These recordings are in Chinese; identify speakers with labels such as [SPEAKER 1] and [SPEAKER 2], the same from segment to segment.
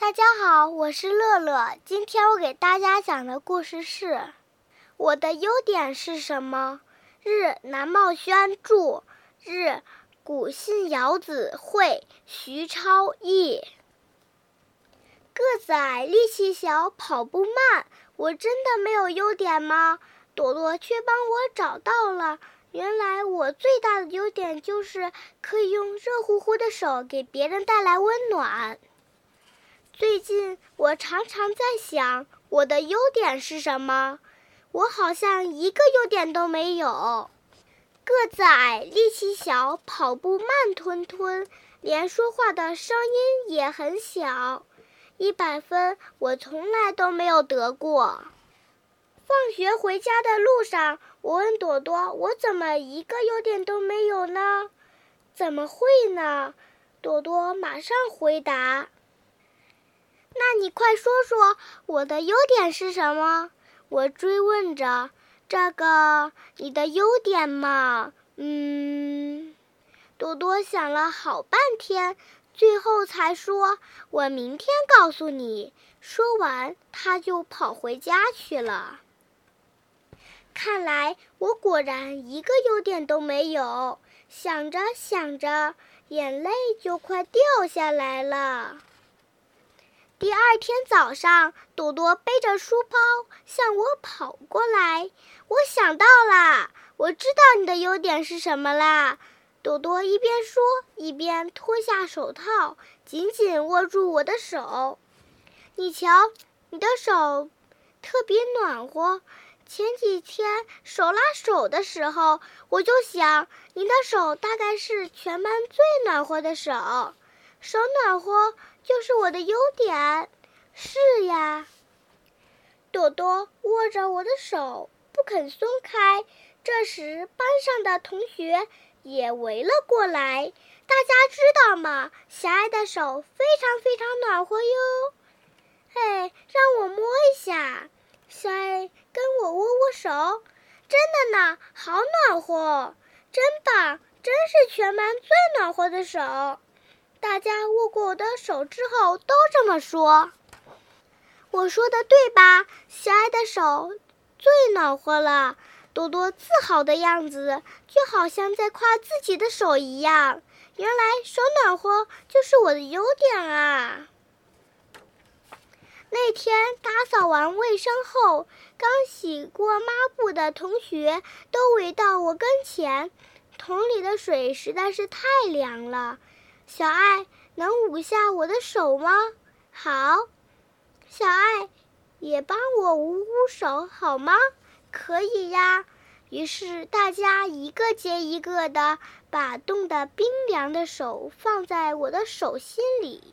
[SPEAKER 1] 大家好，我是乐乐。今天我给大家讲的故事是《我的优点是什么》。日南茂轩著，日古信遥子绘，徐超译。个子矮，力气小，跑步慢，我真的没有优点吗？朵朵却帮我找到了。原来我最大的优点就是可以用热乎乎的手给别人带来温暖。最近我常常在想，我的优点是什么？我好像一个优点都没有。个子矮，力气小，跑步慢吞吞，连说话的声音也很小。一百分我从来都没有得过。放学回家的路上，我问朵朵：“我怎么一个优点都没有呢？”“怎么会呢？”朵朵马上回答。那你快说说我的优点是什么？我追问着。这个你的优点嘛，嗯，多多想了好半天，最后才说：“我明天告诉你。”说完，他就跑回家去了。看来我果然一个优点都没有。想着想着，眼泪就快掉下来了。第二天早上，朵朵背着书包向我跑过来。我想到了，我知道你的优点是什么啦！朵朵一边说，一边脱下手套，紧紧握住我的手。你瞧，你的手特别暖和。前几天手拉手的时候，我就想，你的手大概是全班最暖和的手。手暖和。就是我的优点，是呀。朵朵握着我的手不肯松开。这时，班上的同学也围了过来。大家知道吗？小爱的手非常非常暖和哟。哎，让我摸一下。小爱跟我握握手，真的呢，好暖和，真棒，真是全班最暖和的手。大家握过我的手之后都这么说。我说的对吧？小爱的手最暖和了。多多自豪的样子，就好像在夸自己的手一样。原来手暖和就是我的优点啊！那天打扫完卫生后，刚洗过抹布的同学都围到我跟前，桶里的水实在是太凉了。小爱，能捂下我的手吗？好，小爱，也帮我捂捂手好吗？可以呀。于是大家一个接一个的把冻得冰凉的手放在我的手心里。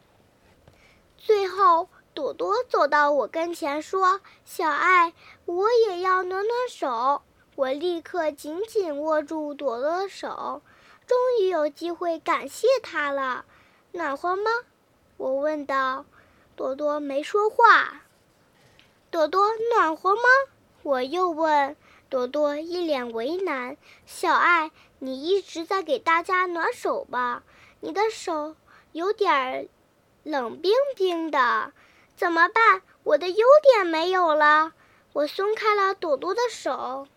[SPEAKER 1] 最后，朵朵走到我跟前说：“小爱，我也要暖暖手。”我立刻紧紧握住朵朵的手。终于有机会感谢他了，暖和吗？我问道。朵朵没说话。朵朵暖和吗？我又问。朵朵一脸为难。小爱，你一直在给大家暖手吧？你的手有点冷冰冰的，怎么办？我的优点没有了。我松开了朵朵的手，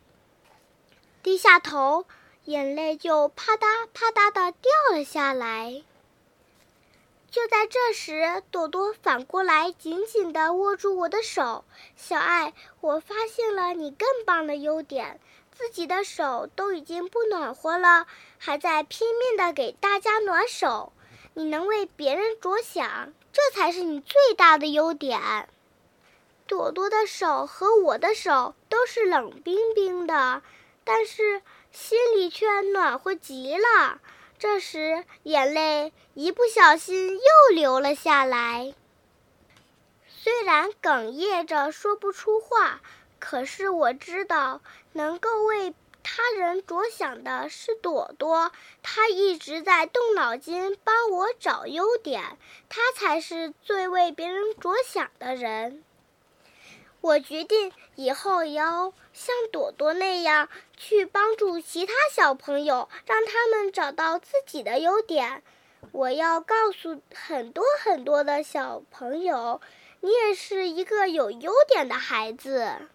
[SPEAKER 1] 低下头。眼泪就啪嗒啪嗒的掉了下来。就在这时，朵朵反过来紧紧地握住我的手。小爱，我发现了你更棒的优点，自己的手都已经不暖和了，还在拼命地给大家暖手。你能为别人着想，这才是你最大的优点。朵朵的手和我的手都是冷冰冰的，但是。心里却暖和极了。这时，眼泪一不小心又流了下来。虽然哽咽着说不出话，可是我知道，能够为他人着想的是朵朵。她一直在动脑筋帮我找优点，她才是最为别人着想的人。我决定以后也要像朵朵那样去帮助其他小朋友，让他们找到自己的优点。我要告诉很多很多的小朋友，你也是一个有优点的孩子。